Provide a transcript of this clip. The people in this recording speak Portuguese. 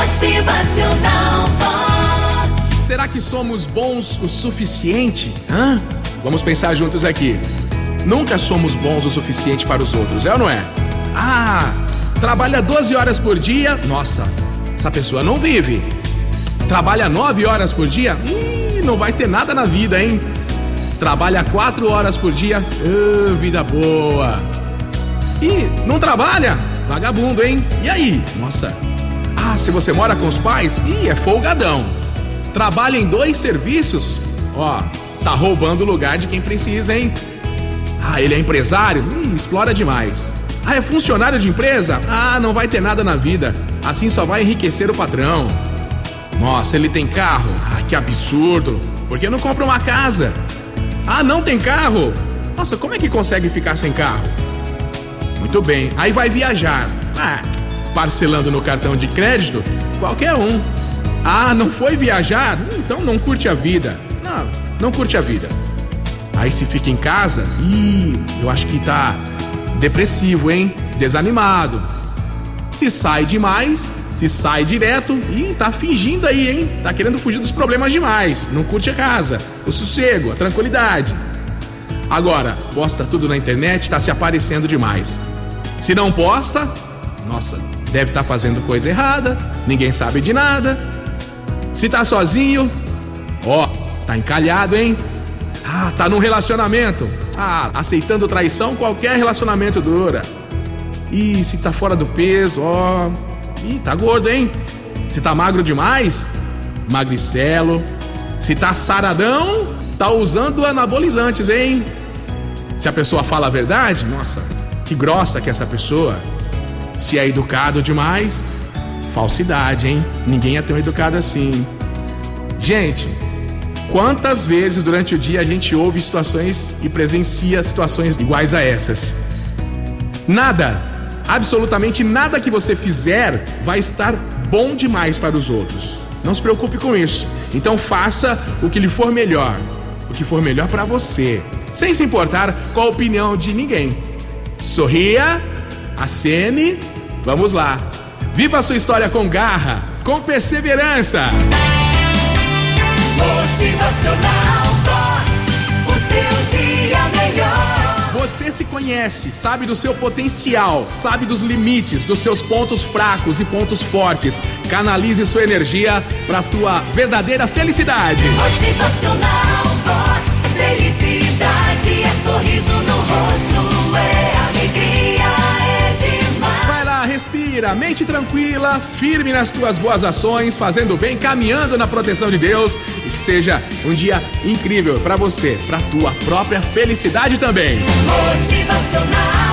Motivacional Vox. Será que somos bons o suficiente? Hã? Vamos pensar juntos aqui. Nunca somos bons o suficiente para os outros, é ou não é? Ah, trabalha 12 horas por dia. Nossa, essa pessoa não vive. Trabalha 9 horas por dia? Ih, não vai ter nada na vida, hein? Trabalha 4 horas por dia? Ah, vida boa. E não trabalha? Vagabundo, hein? E aí? Nossa. Ah, se você mora com os pais? Ih, é folgadão. Trabalha em dois serviços? Ó, tá roubando o lugar de quem precisa, hein? Ah, ele é empresário? Ih, explora demais. Ah, é funcionário de empresa? Ah, não vai ter nada na vida. Assim só vai enriquecer o patrão. Nossa, ele tem carro? Ah, que absurdo. Por que não compra uma casa? Ah, não tem carro? Nossa, como é que consegue ficar sem carro? Muito bem, aí vai viajar. Ah, parcelando no cartão de crédito? Qualquer um. Ah, não foi viajar? Então não curte a vida. Não, não curte a vida. Aí se fica em casa, ih, eu acho que tá depressivo, hein? Desanimado. Se sai demais, se sai direto, e tá fingindo aí, hein? Tá querendo fugir dos problemas demais. Não curte a casa, o sossego, a tranquilidade. Agora, posta tudo na internet, tá se aparecendo demais. Se não posta, nossa, deve estar tá fazendo coisa errada, ninguém sabe de nada. Se tá sozinho, ó, tá encalhado, hein? Ah, tá num relacionamento. Ah, aceitando traição, qualquer relacionamento dura. E se tá fora do peso, ó. Ih, tá gordo, hein? Se tá magro demais, magricelo. Se tá saradão, tá usando anabolizantes, hein? Se a pessoa fala a verdade, nossa, que grossa que é essa pessoa. Se é educado demais, falsidade, hein? Ninguém é tão educado assim. Gente, quantas vezes durante o dia a gente ouve situações e presencia situações iguais a essas? Nada, absolutamente nada que você fizer vai estar bom demais para os outros. Não se preocupe com isso. Então faça o que lhe for melhor, o que for melhor para você, sem se importar com a opinião de ninguém. Sorria, acene, vamos lá. Viva a sua história com garra, com perseverança. Motivacional Vox, o seu dia melhor. Você se conhece, sabe do seu potencial, sabe dos limites, dos seus pontos fracos e pontos fortes. Canalize sua energia para tua verdadeira felicidade. Motivacional Vox, felicidade é sorriso no mente tranquila, firme nas tuas boas ações, fazendo bem, caminhando na proteção de Deus e que seja um dia incrível para você, para tua própria felicidade também. Motivacional.